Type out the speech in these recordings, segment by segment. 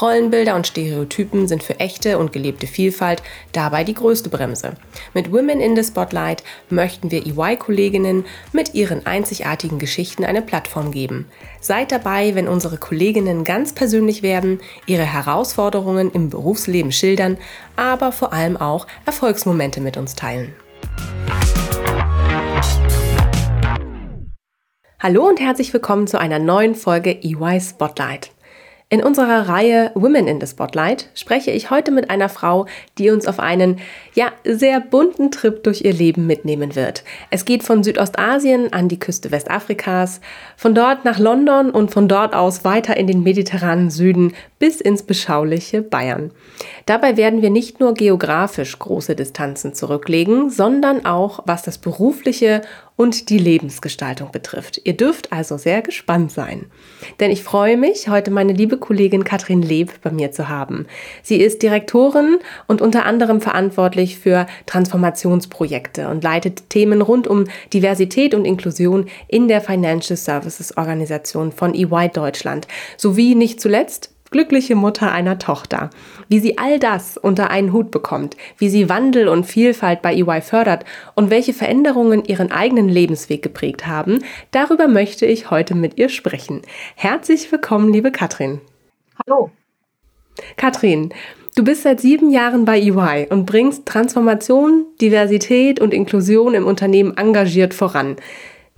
Rollenbilder und Stereotypen sind für echte und gelebte Vielfalt dabei die größte Bremse. Mit Women in the Spotlight möchten wir EY-Kolleginnen mit ihren einzigartigen Geschichten eine Plattform geben. Seid dabei, wenn unsere Kolleginnen ganz persönlich werden, ihre Herausforderungen im Berufsleben schildern, aber vor allem auch Erfolgsmomente mit uns teilen. Hallo und herzlich willkommen zu einer neuen Folge EY Spotlight. In unserer Reihe Women in the Spotlight spreche ich heute mit einer Frau, die uns auf einen, ja, sehr bunten Trip durch ihr Leben mitnehmen wird. Es geht von Südostasien an die Küste Westafrikas, von dort nach London und von dort aus weiter in den mediterranen Süden bis ins beschauliche Bayern. Dabei werden wir nicht nur geografisch große Distanzen zurücklegen, sondern auch was das berufliche und die Lebensgestaltung betrifft. Ihr dürft also sehr gespannt sein. Denn ich freue mich, heute meine liebe Kollegin Katrin Leb bei mir zu haben. Sie ist Direktorin und unter anderem verantwortlich für Transformationsprojekte und leitet Themen rund um Diversität und Inklusion in der Financial Services Organisation von EY Deutschland sowie nicht zuletzt glückliche Mutter einer Tochter. Wie sie all das unter einen Hut bekommt, wie sie Wandel und Vielfalt bei EY fördert und welche Veränderungen ihren eigenen Lebensweg geprägt haben, darüber möchte ich heute mit ihr sprechen. Herzlich willkommen, liebe Katrin. Hallo. Katrin, Du bist seit sieben Jahren bei EY und bringst Transformation, Diversität und Inklusion im Unternehmen engagiert voran.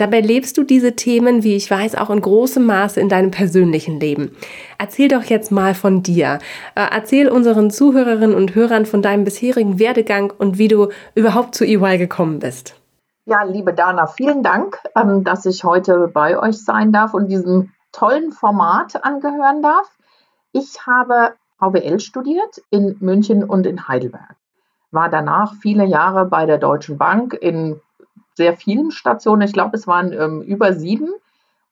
Dabei lebst du diese Themen, wie ich weiß, auch in großem Maße in deinem persönlichen Leben. Erzähl doch jetzt mal von dir. Äh, erzähl unseren Zuhörerinnen und Hörern von deinem bisherigen Werdegang und wie du überhaupt zu EY gekommen bist. Ja, liebe Dana, vielen Dank, ähm, dass ich heute bei euch sein darf und diesem tollen Format angehören darf. Ich habe VWL studiert in München und in Heidelberg. War danach viele Jahre bei der Deutschen Bank in sehr vielen Stationen. Ich glaube, es waren ähm, über sieben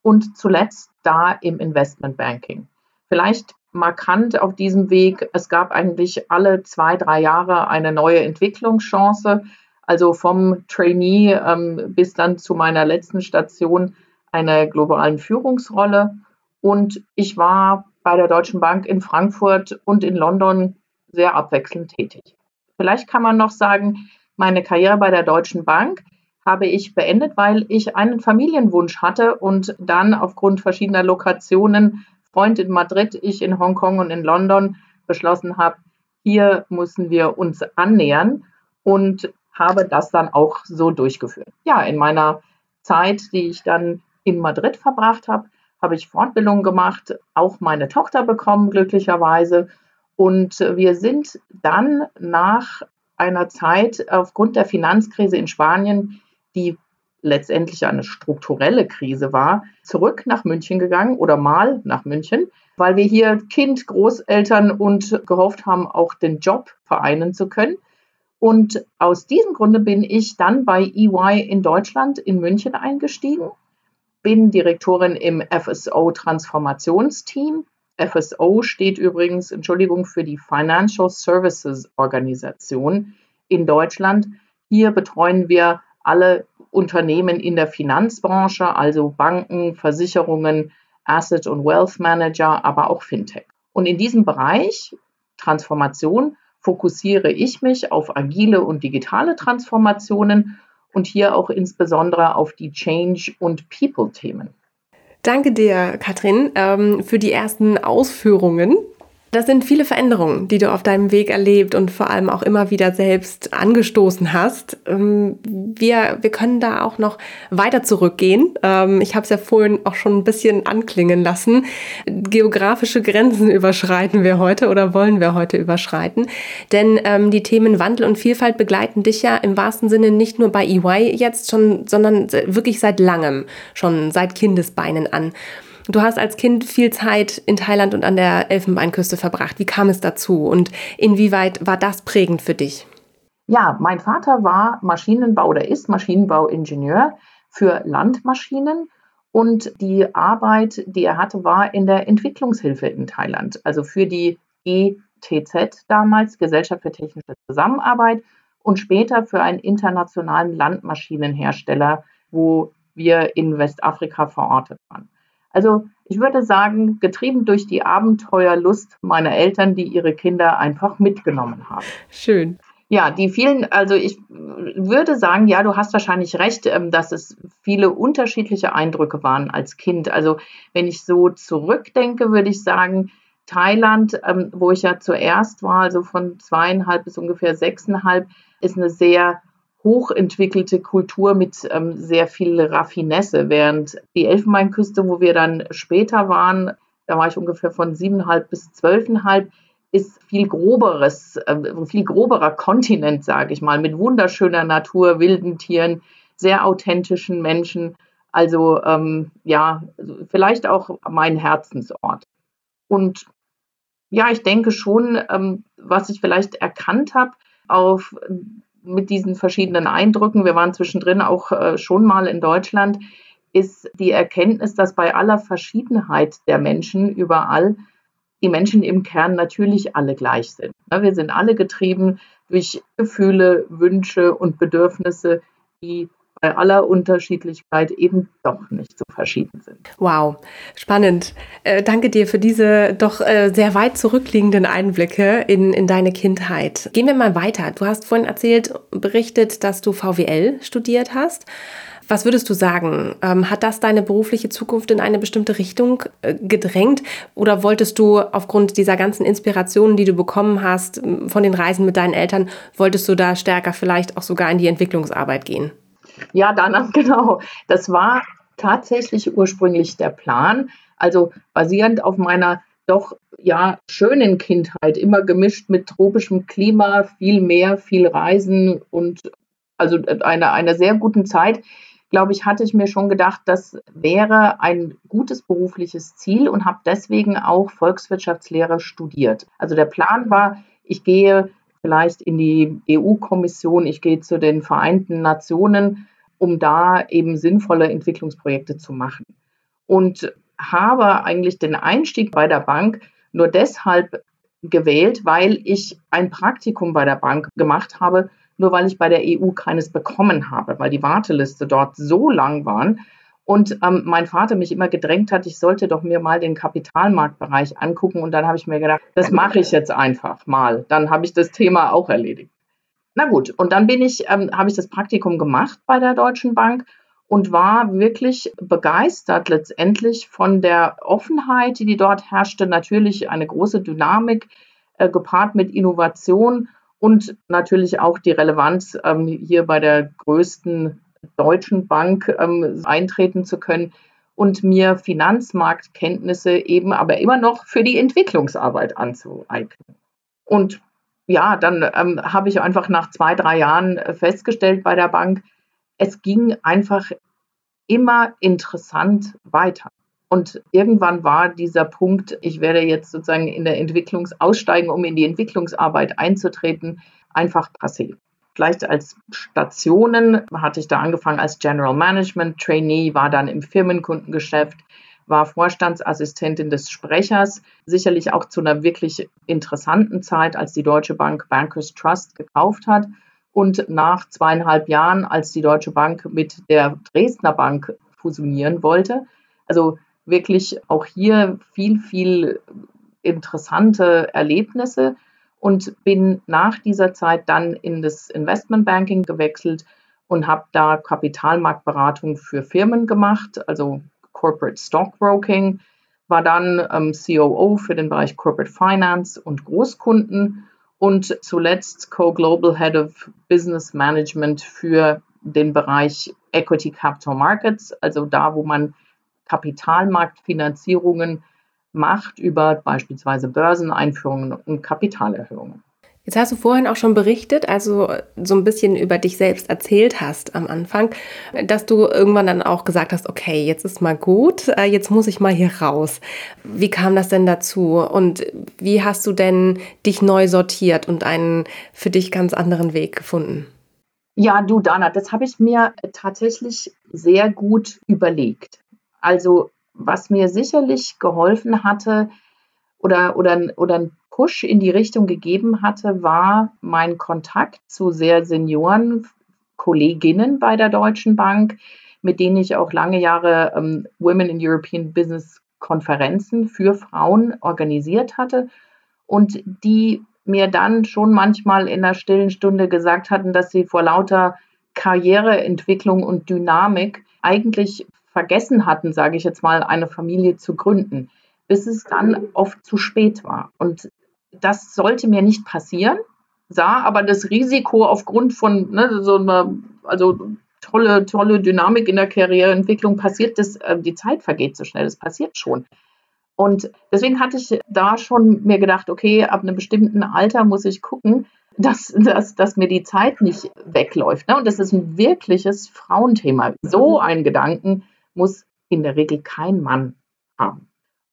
und zuletzt da im Investmentbanking. Vielleicht markant auf diesem Weg, es gab eigentlich alle zwei, drei Jahre eine neue Entwicklungschance. Also vom Trainee ähm, bis dann zu meiner letzten Station einer globalen Führungsrolle. Und ich war bei der Deutschen Bank in Frankfurt und in London sehr abwechselnd tätig. Vielleicht kann man noch sagen, meine Karriere bei der Deutschen Bank habe ich beendet, weil ich einen Familienwunsch hatte und dann aufgrund verschiedener Lokationen, Freund in Madrid, ich in Hongkong und in London, beschlossen habe, hier müssen wir uns annähern und habe das dann auch so durchgeführt. Ja, in meiner Zeit, die ich dann in Madrid verbracht habe, habe ich Fortbildungen gemacht, auch meine Tochter bekommen, glücklicherweise. Und wir sind dann nach einer Zeit aufgrund der Finanzkrise in Spanien die letztendlich eine strukturelle Krise war, zurück nach München gegangen oder mal nach München, weil wir hier Kind, Großeltern und gehofft haben, auch den Job vereinen zu können. Und aus diesem Grunde bin ich dann bei EY in Deutschland in München eingestiegen, bin Direktorin im FSO Transformationsteam. FSO steht übrigens, Entschuldigung, für die Financial Services Organisation in Deutschland. Hier betreuen wir alle Unternehmen in der Finanzbranche, also Banken, Versicherungen, Asset- und Wealth Manager, aber auch Fintech. Und in diesem Bereich Transformation fokussiere ich mich auf agile und digitale Transformationen und hier auch insbesondere auf die Change- und People-Themen. Danke dir, Katrin, ähm, für die ersten Ausführungen das sind viele Veränderungen, die du auf deinem Weg erlebt und vor allem auch immer wieder selbst angestoßen hast. Ähm, wir, wir können da auch noch weiter zurückgehen. Ähm, ich habe es ja vorhin auch schon ein bisschen anklingen lassen. Geografische Grenzen überschreiten wir heute oder wollen wir heute überschreiten. Denn ähm, die Themen Wandel und Vielfalt begleiten dich ja im wahrsten Sinne nicht nur bei EY jetzt schon, sondern wirklich seit langem, schon seit Kindesbeinen an. Du hast als Kind viel Zeit in Thailand und an der Elfenbeinküste verbracht. Wie kam es dazu und inwieweit war das prägend für dich? Ja, mein Vater war Maschinenbau oder ist Maschinenbauingenieur für Landmaschinen und die Arbeit, die er hatte, war in der Entwicklungshilfe in Thailand, also für die GTZ damals, Gesellschaft für technische Zusammenarbeit und später für einen internationalen Landmaschinenhersteller, wo wir in Westafrika verortet waren. Also ich würde sagen, getrieben durch die Abenteuerlust meiner Eltern, die ihre Kinder einfach mitgenommen haben. Schön. Ja, die vielen, also ich würde sagen, ja, du hast wahrscheinlich recht, ähm, dass es viele unterschiedliche Eindrücke waren als Kind. Also wenn ich so zurückdenke, würde ich sagen, Thailand, ähm, wo ich ja zuerst war, also von zweieinhalb bis ungefähr sechseinhalb, ist eine sehr hochentwickelte Kultur mit ähm, sehr viel Raffinesse, während die Elfenbeinküste, wo wir dann später waren, da war ich ungefähr von siebeneinhalb bis zwölfeinhalb, ist viel groberes, äh, viel groberer Kontinent, sage ich mal, mit wunderschöner Natur, wilden Tieren, sehr authentischen Menschen. Also ähm, ja, vielleicht auch mein Herzensort. Und ja, ich denke schon, ähm, was ich vielleicht erkannt habe auf mit diesen verschiedenen Eindrücken, wir waren zwischendrin auch äh, schon mal in Deutschland, ist die Erkenntnis, dass bei aller Verschiedenheit der Menschen überall die Menschen im Kern natürlich alle gleich sind. Wir sind alle getrieben durch Gefühle, Wünsche und Bedürfnisse, die bei aller Unterschiedlichkeit eben doch nicht so verschieden sind. Wow, spannend. Äh, danke dir für diese doch äh, sehr weit zurückliegenden Einblicke in, in deine Kindheit. Gehen wir mal weiter. Du hast vorhin erzählt, berichtet, dass du VWL studiert hast. Was würdest du sagen? Ähm, hat das deine berufliche Zukunft in eine bestimmte Richtung äh, gedrängt? Oder wolltest du aufgrund dieser ganzen Inspirationen, die du bekommen hast von den Reisen mit deinen Eltern, wolltest du da stärker vielleicht auch sogar in die Entwicklungsarbeit gehen? Ja, danach genau. Das war tatsächlich ursprünglich der Plan. Also basierend auf meiner doch ja schönen Kindheit, immer gemischt mit tropischem Klima, viel Meer, viel Reisen und also einer eine sehr guten Zeit glaube ich, hatte ich mir schon gedacht, das wäre ein gutes berufliches Ziel und habe deswegen auch Volkswirtschaftslehre studiert. Also der Plan war, ich gehe vielleicht in die EU-Kommission, ich gehe zu den Vereinten Nationen, um da eben sinnvolle Entwicklungsprojekte zu machen. Und habe eigentlich den Einstieg bei der Bank nur deshalb gewählt, weil ich ein Praktikum bei der Bank gemacht habe, nur weil ich bei der EU keines bekommen habe, weil die Warteliste dort so lang waren. Und ähm, mein Vater mich immer gedrängt hat, ich sollte doch mir mal den Kapitalmarktbereich angucken. Und dann habe ich mir gedacht, das mache ich jetzt einfach mal. Dann habe ich das Thema auch erledigt. Na gut, und dann bin ich, ähm, habe ich das Praktikum gemacht bei der Deutschen Bank und war wirklich begeistert letztendlich von der Offenheit, die, dort herrschte. Natürlich eine große Dynamik äh, gepaart mit Innovation und natürlich auch die Relevanz, ähm, hier bei der größten deutschen Bank ähm, eintreten zu können und mir Finanzmarktkenntnisse eben aber immer noch für die Entwicklungsarbeit anzueignen. Und ja, dann ähm, habe ich einfach nach zwei, drei Jahren festgestellt bei der Bank, es ging einfach immer interessant weiter. Und irgendwann war dieser Punkt, ich werde jetzt sozusagen in der Entwicklungs aussteigen, um in die Entwicklungsarbeit einzutreten, einfach passé. Vielleicht als Stationen hatte ich da angefangen als General Management Trainee, war dann im Firmenkundengeschäft, war Vorstandsassistentin des Sprechers, sicherlich auch zu einer wirklich interessanten Zeit, als die Deutsche Bank Bankers Trust gekauft hat. Und nach zweieinhalb Jahren, als die Deutsche Bank mit der Dresdner Bank fusionieren wollte, also wirklich auch hier viel, viel interessante Erlebnisse und bin nach dieser Zeit dann in das Investmentbanking gewechselt und habe da Kapitalmarktberatung für Firmen gemacht, also Corporate Stockbroking, war dann ähm, COO für den Bereich Corporate Finance und Großkunden und zuletzt Co-Global Head of Business Management für den Bereich Equity Capital Markets, also da, wo man Kapitalmarktfinanzierungen macht über beispielsweise Börseneinführungen und Kapitalerhöhungen. Jetzt hast du vorhin auch schon berichtet, also so ein bisschen über dich selbst erzählt hast am Anfang, dass du irgendwann dann auch gesagt hast, okay, jetzt ist mal gut, äh, jetzt muss ich mal hier raus. Wie kam das denn dazu und wie hast du denn dich neu sortiert und einen für dich ganz anderen Weg gefunden? Ja, du Dana, das habe ich mir tatsächlich sehr gut überlegt. Also was mir sicherlich geholfen hatte oder, oder, oder ein Push in die Richtung gegeben hatte, war mein Kontakt zu sehr Senioren, Kolleginnen bei der Deutschen Bank, mit denen ich auch lange Jahre ähm, Women in European Business Konferenzen für Frauen organisiert hatte und die mir dann schon manchmal in der stillen Stunde gesagt hatten, dass sie vor lauter Karriereentwicklung und Dynamik eigentlich vergessen hatten, sage ich jetzt mal, eine Familie zu gründen, bis es dann oft zu spät war. Und das sollte mir nicht passieren, sah aber das Risiko aufgrund von ne, so einer, also tolle, tolle Dynamik in der Karriereentwicklung passiert, das, äh, die Zeit vergeht so schnell, das passiert schon. Und deswegen hatte ich da schon mir gedacht, okay, ab einem bestimmten Alter muss ich gucken, dass, dass, dass mir die Zeit nicht wegläuft. Ne? Und das ist ein wirkliches Frauenthema. So ein Gedanken muss in der Regel kein Mann haben.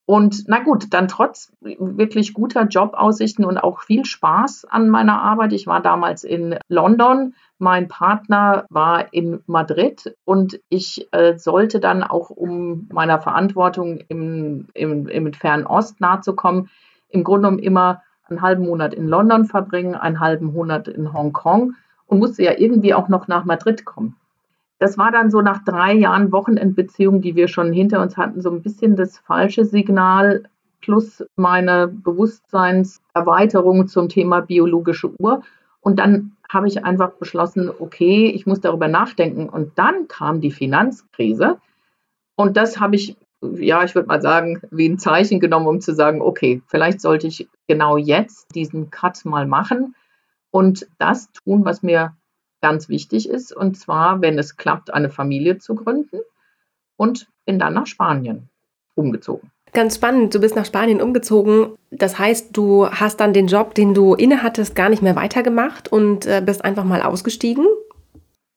Und na gut, dann trotz wirklich guter Jobaussichten und auch viel Spaß an meiner Arbeit. Ich war damals in London, mein Partner war in Madrid und ich äh, sollte dann auch, um meiner Verantwortung im, im, im Fernen Ost nahezukommen, im Grunde genommen immer einen halben Monat in London verbringen, einen halben Monat in Hongkong und musste ja irgendwie auch noch nach Madrid kommen das war dann so nach drei Jahren Wochenendbeziehung, die wir schon hinter uns hatten, so ein bisschen das falsche Signal plus meine Bewusstseinserweiterung zum Thema biologische Uhr. Und dann habe ich einfach beschlossen, okay, ich muss darüber nachdenken. Und dann kam die Finanzkrise. Und das habe ich, ja, ich würde mal sagen, wie ein Zeichen genommen, um zu sagen, okay, vielleicht sollte ich genau jetzt diesen Cut mal machen und das tun, was mir ganz wichtig ist, und zwar, wenn es klappt, eine Familie zu gründen und bin dann nach Spanien umgezogen. Ganz spannend, du bist nach Spanien umgezogen. Das heißt, du hast dann den Job, den du innehattest, gar nicht mehr weitergemacht und äh, bist einfach mal ausgestiegen?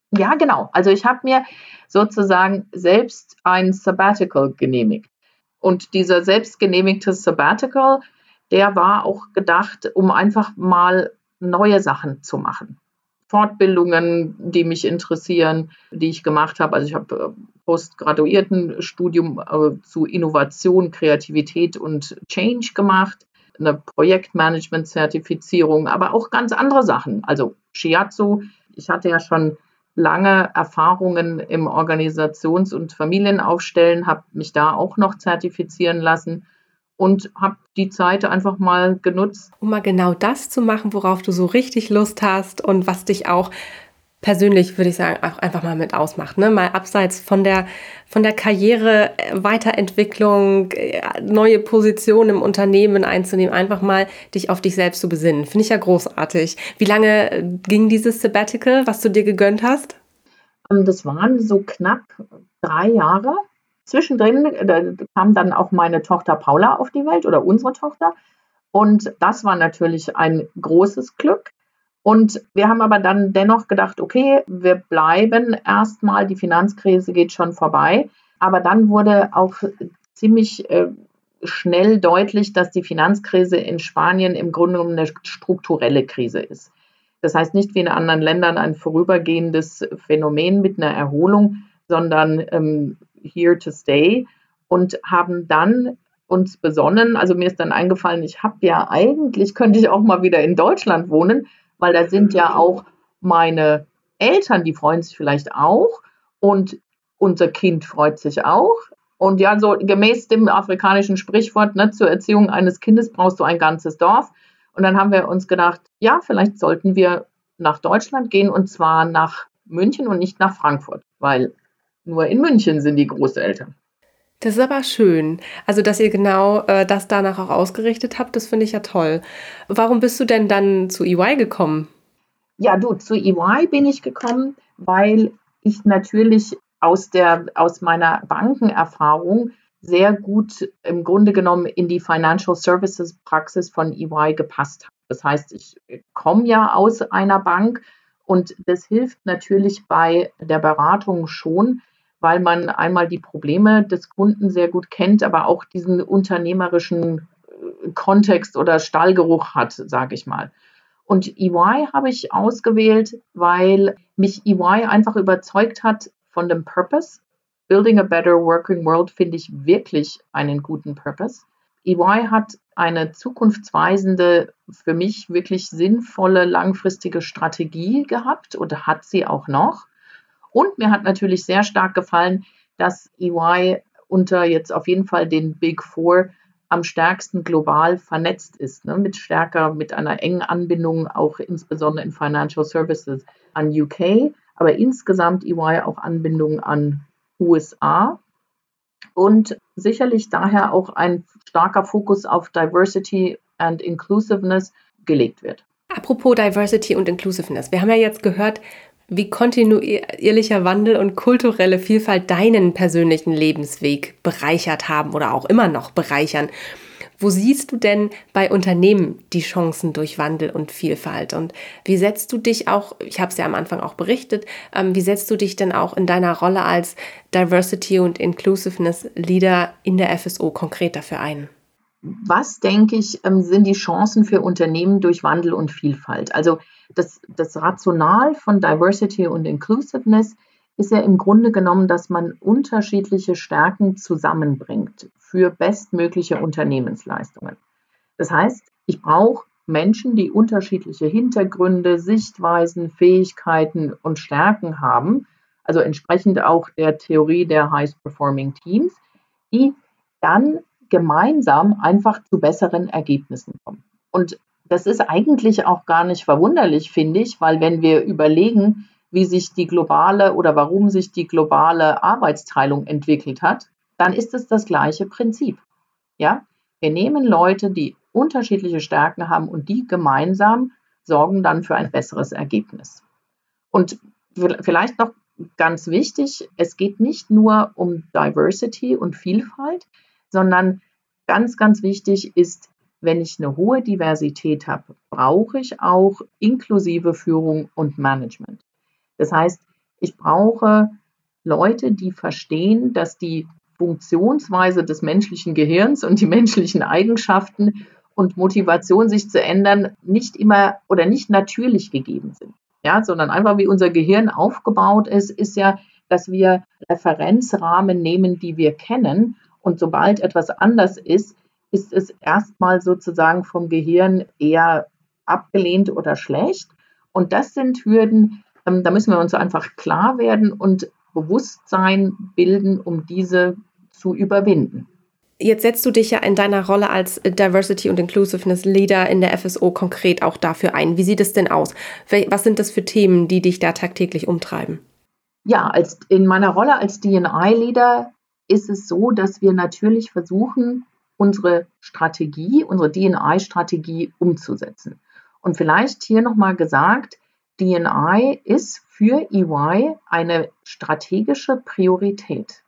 Ja, genau. Also ich habe mir sozusagen selbst ein Sabbatical genehmigt. Und dieser selbst genehmigte Sabbatical, der war auch gedacht, um einfach mal neue Sachen zu machen. Fortbildungen, die mich interessieren, die ich gemacht habe. Also ich habe äh, Postgraduiertenstudium äh, zu Innovation, Kreativität und Change gemacht, eine Projektmanagement-Zertifizierung, aber auch ganz andere Sachen. Also Shiatsu, ich hatte ja schon lange Erfahrungen im Organisations- und Familienaufstellen, habe mich da auch noch zertifizieren lassen und habe die Zeit einfach mal genutzt. Um mal genau das zu machen, worauf du so richtig Lust hast und was dich auch persönlich, würde ich sagen, auch einfach mal mit ausmacht. Ne? Mal abseits von der, von der Karriere, äh, Weiterentwicklung, äh, neue Positionen im Unternehmen einzunehmen, einfach mal dich auf dich selbst zu besinnen. Finde ich ja großartig. Wie lange äh, ging dieses Sabbatical, was du dir gegönnt hast? Ähm, das waren so knapp drei Jahre. Zwischendrin kam dann auch meine Tochter Paula auf die Welt oder unsere Tochter. Und das war natürlich ein großes Glück. Und wir haben aber dann dennoch gedacht, okay, wir bleiben erstmal, die Finanzkrise geht schon vorbei. Aber dann wurde auch ziemlich äh, schnell deutlich, dass die Finanzkrise in Spanien im Grunde genommen eine strukturelle Krise ist. Das heißt nicht wie in anderen Ländern ein vorübergehendes Phänomen mit einer Erholung, sondern ähm, here to stay und haben dann uns besonnen, also mir ist dann eingefallen, ich habe ja eigentlich, könnte ich auch mal wieder in Deutschland wohnen, weil da sind ja auch meine Eltern, die freuen sich vielleicht auch und unser Kind freut sich auch. Und ja, so gemäß dem afrikanischen Sprichwort, ne, zur Erziehung eines Kindes brauchst du ein ganzes Dorf. Und dann haben wir uns gedacht, ja, vielleicht sollten wir nach Deutschland gehen und zwar nach München und nicht nach Frankfurt, weil nur in München sind die Großeltern. Das ist aber schön. Also, dass ihr genau äh, das danach auch ausgerichtet habt, das finde ich ja toll. Warum bist du denn dann zu EY gekommen? Ja, du, zu EY bin ich gekommen, weil ich natürlich aus, der, aus meiner Bankenerfahrung sehr gut im Grunde genommen in die Financial Services Praxis von EY gepasst hat. Das heißt, ich komme ja aus einer Bank und das hilft natürlich bei der Beratung schon, weil man einmal die Probleme des Kunden sehr gut kennt, aber auch diesen unternehmerischen äh, Kontext oder Stallgeruch hat, sage ich mal. Und EY habe ich ausgewählt, weil mich EY einfach überzeugt hat von dem Purpose. Building a Better Working World finde ich wirklich einen guten Purpose. EY hat eine zukunftsweisende, für mich wirklich sinnvolle, langfristige Strategie gehabt und hat sie auch noch. Und mir hat natürlich sehr stark gefallen, dass EY unter jetzt auf jeden Fall den Big Four am stärksten global vernetzt ist, ne, mit stärker, mit einer engen Anbindung auch insbesondere in Financial Services an UK, aber insgesamt EY auch Anbindung an USA und sicherlich daher auch ein starker Fokus auf Diversity and Inclusiveness gelegt wird. Apropos Diversity und Inclusiveness. Wir haben ja jetzt gehört, wie kontinuierlicher Wandel und kulturelle Vielfalt deinen persönlichen Lebensweg bereichert haben oder auch immer noch bereichern. Wo siehst du denn bei Unternehmen die Chancen durch Wandel und Vielfalt? Und wie setzt du dich auch, ich habe es ja am Anfang auch berichtet, ähm, wie setzt du dich denn auch in deiner Rolle als Diversity und Inclusiveness Leader in der FSO konkret dafür ein? Was, denke ich, ähm, sind die Chancen für Unternehmen durch Wandel und Vielfalt? Also das, das Rational von Diversity und Inclusiveness ist ja im Grunde genommen, dass man unterschiedliche Stärken zusammenbringt für bestmögliche Unternehmensleistungen. Das heißt, ich brauche Menschen, die unterschiedliche Hintergründe, Sichtweisen, Fähigkeiten und Stärken haben, also entsprechend auch der Theorie der Highest Performing Teams, die dann gemeinsam einfach zu besseren Ergebnissen kommen. Und das ist eigentlich auch gar nicht verwunderlich, finde ich, weil wenn wir überlegen, wie sich die globale oder warum sich die globale Arbeitsteilung entwickelt hat, dann ist es das gleiche Prinzip. Ja, wir nehmen Leute, die unterschiedliche Stärken haben und die gemeinsam sorgen dann für ein besseres Ergebnis. Und vielleicht noch ganz wichtig, es geht nicht nur um Diversity und Vielfalt, sondern ganz, ganz wichtig ist, wenn ich eine hohe Diversität habe, brauche ich auch inklusive Führung und Management. Das heißt, ich brauche Leute, die verstehen, dass die Funktionsweise des menschlichen Gehirns und die menschlichen Eigenschaften und Motivation, sich zu ändern, nicht immer oder nicht natürlich gegeben sind. Ja, sondern einfach wie unser Gehirn aufgebaut ist, ist ja, dass wir Referenzrahmen nehmen, die wir kennen. Und sobald etwas anders ist, ist es erstmal sozusagen vom Gehirn eher abgelehnt oder schlecht. Und das sind Hürden, ähm, da müssen wir uns einfach klar werden und Bewusstsein bilden, um diese zu überwinden. Jetzt setzt du dich ja in deiner Rolle als Diversity und Inclusiveness Leader in der FSO konkret auch dafür ein. Wie sieht es denn aus? Was sind das für Themen, die dich da tagtäglich umtreiben? Ja, als, in meiner Rolle als DNI-Leader ist es so, dass wir natürlich versuchen, unsere Strategie, unsere DNI-Strategie umzusetzen. Und vielleicht hier nochmal gesagt, DNI ist für EY eine strategische Priorität.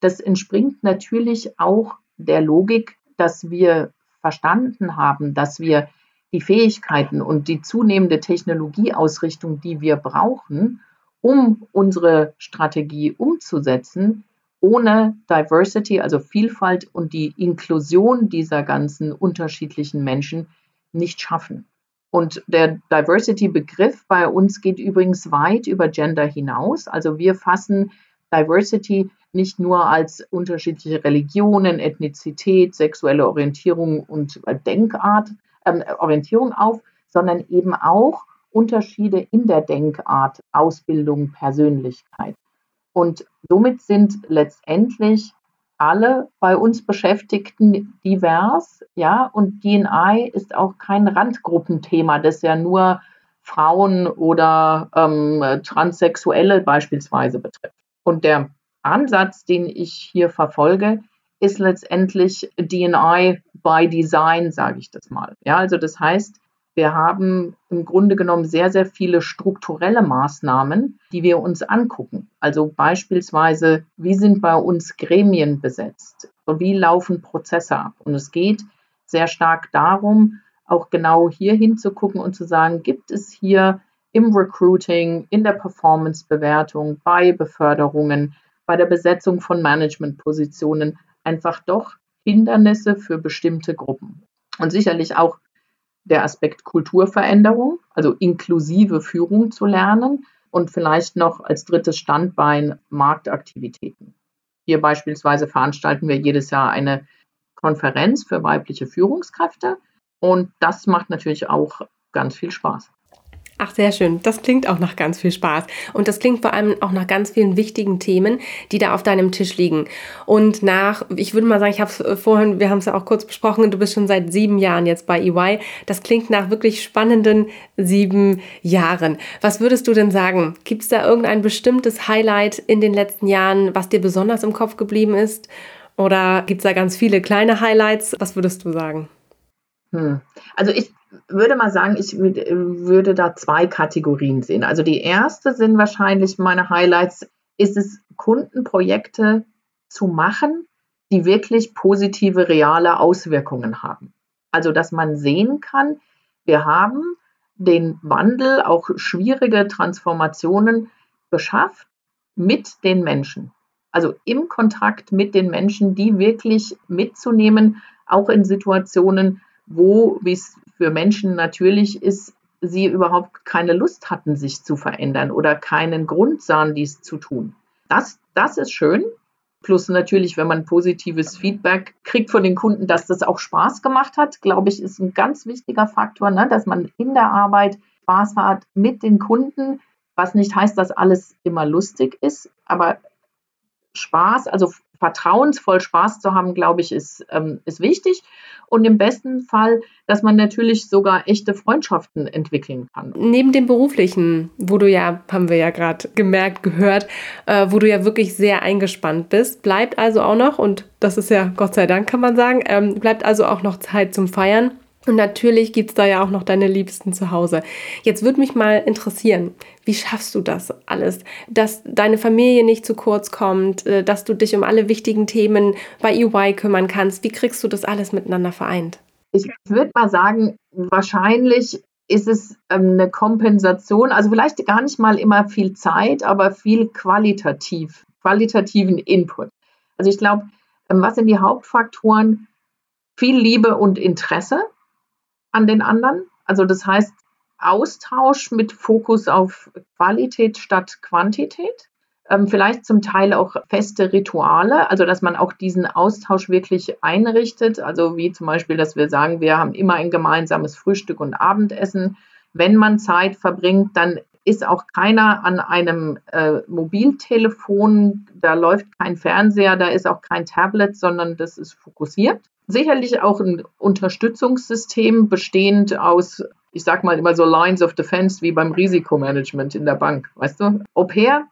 Das entspringt natürlich auch der Logik, dass wir verstanden haben, dass wir die Fähigkeiten und die zunehmende Technologieausrichtung, die wir brauchen, um unsere Strategie umzusetzen, ohne Diversity, also Vielfalt und die Inklusion dieser ganzen unterschiedlichen Menschen nicht schaffen. Und der Diversity-Begriff bei uns geht übrigens weit über Gender hinaus. Also wir fassen Diversity nicht nur als unterschiedliche Religionen, Ethnizität, sexuelle Orientierung und Denkart, äh, Orientierung auf, sondern eben auch Unterschiede in der Denkart, Ausbildung, Persönlichkeit. Und somit sind letztendlich alle bei uns Beschäftigten divers, ja, und DNI ist auch kein Randgruppenthema, das ja nur Frauen oder ähm, Transsexuelle beispielsweise betrifft. Und der Ansatz, den ich hier verfolge, ist letztendlich DNI by Design, sage ich das mal. Ja, also das heißt, wir haben im Grunde genommen sehr, sehr viele strukturelle Maßnahmen, die wir uns angucken. Also beispielsweise, wie sind bei uns Gremien besetzt? Wie laufen Prozesse ab? Und es geht sehr stark darum, auch genau hier hinzugucken und zu sagen, gibt es hier im Recruiting, in der Performance-Bewertung, bei Beförderungen, bei der Besetzung von Managementpositionen einfach doch Hindernisse für bestimmte Gruppen. Und sicherlich auch der Aspekt Kulturveränderung, also inklusive Führung zu lernen und vielleicht noch als drittes Standbein Marktaktivitäten. Hier beispielsweise veranstalten wir jedes Jahr eine Konferenz für weibliche Führungskräfte und das macht natürlich auch ganz viel Spaß. Ach, sehr schön. Das klingt auch nach ganz viel Spaß. Und das klingt vor allem auch nach ganz vielen wichtigen Themen, die da auf deinem Tisch liegen. Und nach, ich würde mal sagen, ich habe es äh, vorhin, wir haben es ja auch kurz besprochen, du bist schon seit sieben Jahren jetzt bei EY. Das klingt nach wirklich spannenden sieben Jahren. Was würdest du denn sagen? Gibt es da irgendein bestimmtes Highlight in den letzten Jahren, was dir besonders im Kopf geblieben ist? Oder gibt es da ganz viele kleine Highlights? Was würdest du sagen? Hm. Also ich würde mal sagen, ich würde da zwei Kategorien sehen. Also die erste sind wahrscheinlich meine Highlights, ist es Kundenprojekte zu machen, die wirklich positive, reale Auswirkungen haben. Also dass man sehen kann, wir haben den Wandel, auch schwierige Transformationen geschafft mit den Menschen. Also im Kontakt mit den Menschen, die wirklich mitzunehmen, auch in Situationen, wo, wie es für Menschen natürlich ist, sie überhaupt keine Lust hatten, sich zu verändern oder keinen Grund sahen, dies zu tun. Das, das ist schön. Plus natürlich, wenn man positives Feedback kriegt von den Kunden, dass das auch Spaß gemacht hat, glaube ich, ist ein ganz wichtiger Faktor, ne? dass man in der Arbeit Spaß hat mit den Kunden, was nicht heißt, dass alles immer lustig ist, aber Spaß, also vertrauensvoll Spaß zu haben, glaube ich, ist, ähm, ist wichtig. Und im besten Fall, dass man natürlich sogar echte Freundschaften entwickeln kann. Neben dem beruflichen, wo du ja, haben wir ja gerade gemerkt, gehört, äh, wo du ja wirklich sehr eingespannt bist, bleibt also auch noch, und das ist ja Gott sei Dank, kann man sagen, ähm, bleibt also auch noch Zeit zum Feiern. Und natürlich gibt es da ja auch noch deine Liebsten zu Hause. Jetzt würde mich mal interessieren, wie schaffst du das alles? Dass deine Familie nicht zu kurz kommt, äh, dass du dich um alle wichtigen Themen bei EY kümmern kannst. Wie kriegst du das alles miteinander vereint? Ich würde mal sagen, wahrscheinlich ist es ähm, eine Kompensation, also vielleicht gar nicht mal immer viel Zeit, aber viel qualitativ, qualitativen Input. Also ich glaube, ähm, was sind die Hauptfaktoren? Viel Liebe und Interesse an den anderen. Also das heißt Austausch mit Fokus auf Qualität statt Quantität. Ähm, vielleicht zum Teil auch feste Rituale, also dass man auch diesen Austausch wirklich einrichtet. Also wie zum Beispiel, dass wir sagen, wir haben immer ein gemeinsames Frühstück und Abendessen. Wenn man Zeit verbringt, dann ist auch keiner an einem äh, Mobiltelefon, da läuft kein Fernseher, da ist auch kein Tablet, sondern das ist fokussiert sicherlich auch ein Unterstützungssystem bestehend aus, ich sag mal immer so Lines of Defense wie beim Risikomanagement in der Bank, weißt du? Au pair,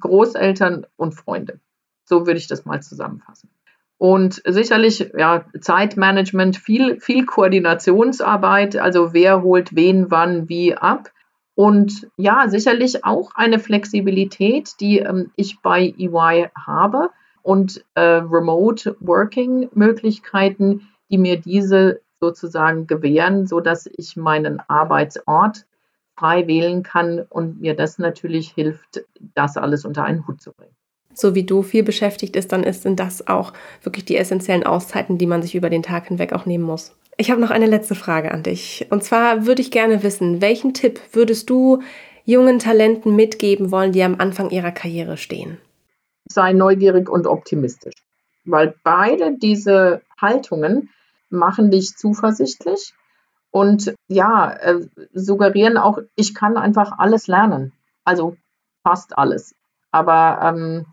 Großeltern und Freunde. So würde ich das mal zusammenfassen. Und sicherlich, ja, Zeitmanagement, viel, viel Koordinationsarbeit, also wer holt wen, wann, wie ab. Und ja, sicherlich auch eine Flexibilität, die ähm, ich bei EY habe und äh, Remote Working Möglichkeiten, die mir diese sozusagen gewähren, so dass ich meinen Arbeitsort frei wählen kann und mir das natürlich hilft, das alles unter einen Hut zu bringen. So wie du viel beschäftigt ist, dann sind das auch wirklich die essentiellen Auszeiten, die man sich über den Tag hinweg auch nehmen muss. Ich habe noch eine letzte Frage an dich. Und zwar würde ich gerne wissen, welchen Tipp würdest du jungen Talenten mitgeben wollen, die am Anfang ihrer Karriere stehen? sei neugierig und optimistisch. Weil beide diese Haltungen machen dich zuversichtlich und ja, äh, suggerieren auch, ich kann einfach alles lernen. Also fast alles. Aber ähm,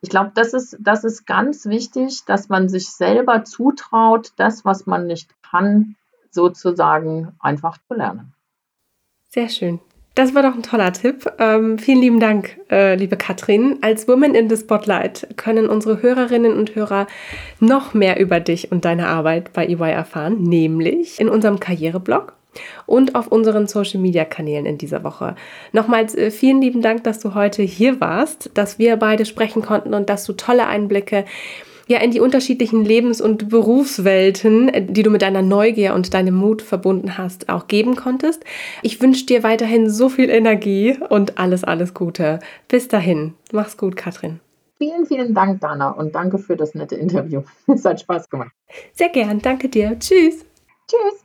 ich glaube, das ist, das ist ganz wichtig, dass man sich selber zutraut, das, was man nicht kann, sozusagen einfach zu lernen. Sehr schön. Das war doch ein toller Tipp. Ähm, vielen lieben Dank, äh, liebe Katrin. Als Woman in the Spotlight können unsere Hörerinnen und Hörer noch mehr über dich und deine Arbeit bei EY erfahren, nämlich in unserem Karriereblog und auf unseren Social Media Kanälen in dieser Woche. Nochmals äh, vielen lieben Dank, dass du heute hier warst, dass wir beide sprechen konnten und dass du tolle Einblicke ja in die unterschiedlichen Lebens- und Berufswelten, die du mit deiner Neugier und deinem Mut verbunden hast, auch geben konntest. Ich wünsche dir weiterhin so viel Energie und alles, alles Gute. Bis dahin. Mach's gut, Katrin. Vielen, vielen Dank, Dana, und danke für das nette Interview. Es hat Spaß gemacht. Sehr gern. Danke dir. Tschüss. Tschüss.